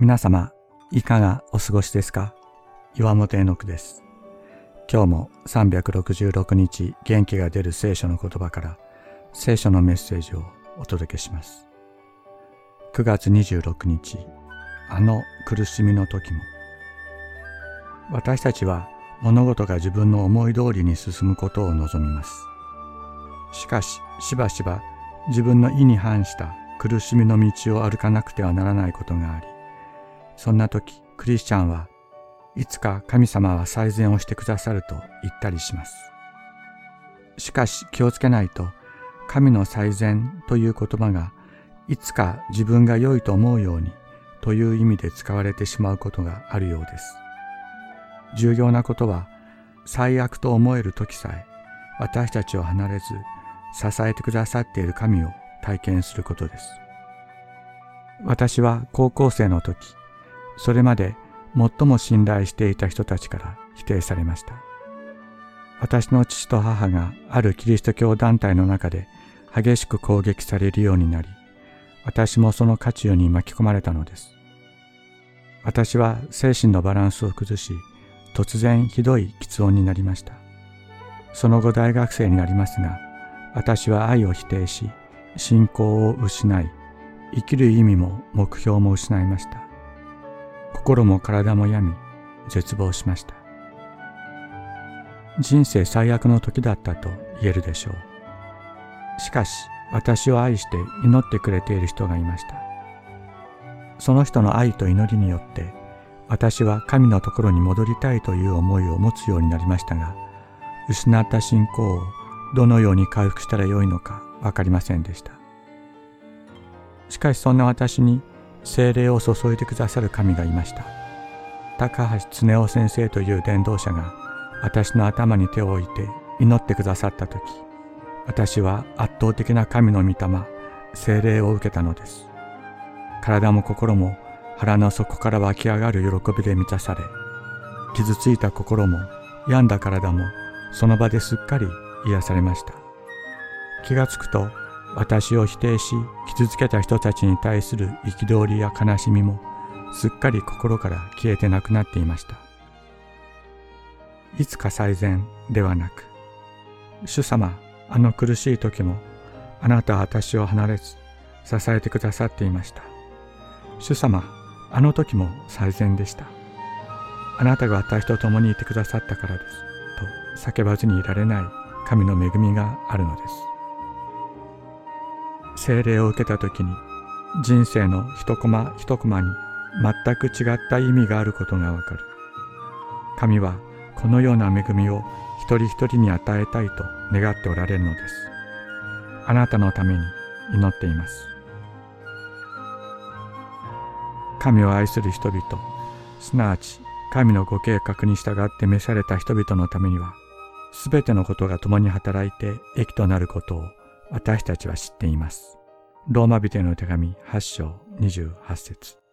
皆様、いかがお過ごしですか？岩本絵の句です。今日も366日元気が出る聖書の言葉から聖書のメッセージをお届けします。9月26日、あの苦しみの時も。私たちは物事が自分の思い通りに進むことを望みます。しかし、しばしば自分の意に反した苦しみの道を歩かなくてはならないことがあり、そんな時、クリスチャンはいつか神様は最善をしてくださると言ったりします。しかし気をつけないと、神の最善という言葉がいつか自分が良いと思うようにという意味で使われてしまうことがあるようです。重要なことは最悪と思える時さえ私たちを離れず支えてくださっている神を体験することです。私は高校生の時、それまで最も信頼していた人たちから否定されました。私の父と母があるキリスト教団体の中で激しく攻撃されるようになり、私もその渦中に巻き込まれたのです。私は精神のバランスを崩し、突然ひどい喫音になりました。その後大学生になりますが、私は愛を否定し、信仰を失い、生きる意味も目標も失いました。心も体も病み、絶望しました。人生最悪の時だったと言えるでしょう。しかし、私を愛して祈ってくれている人がいました。その人の愛と祈りによって、私は神のところに戻りたいという思いを持つようになりましたが、失った信仰をどのように回復したらよいのか分かりませんでした。しかしそんな私に精霊を注いでくださる神がいました。高橋恒夫先生という伝道者が私の頭に手を置いて祈ってくださった時、私は圧倒的な神の御霊、精霊を受けたのです。体も心も腹の底から湧き上がる喜びで満たされ、傷ついた心も病んだ体もその場ですっかり癒されました。気がつくと私を否定し傷つけた人たちに対する憤りや悲しみもすっかり心から消えてなくなっていました。いつか最善ではなく、主様、あの苦しい時もあなたは私を離れず支えてくださっていました。主様、あの時も最善でした。あなたが私と共にいてくださったからです。と叫ばずにいられない神の恵みがあるのです。精霊を受けた時に人生の一コマ一コマに全く違った意味があることがわかる。神はこのような恵みを一人一人に与えたいと願っておられるのです。あなたのために祈っています。神を愛する人々、すなわち神のご計画に従って召された人々のためには、すべてのことが共に働いて益となることを私たちは知っています。ローマ人への手紙8章28節。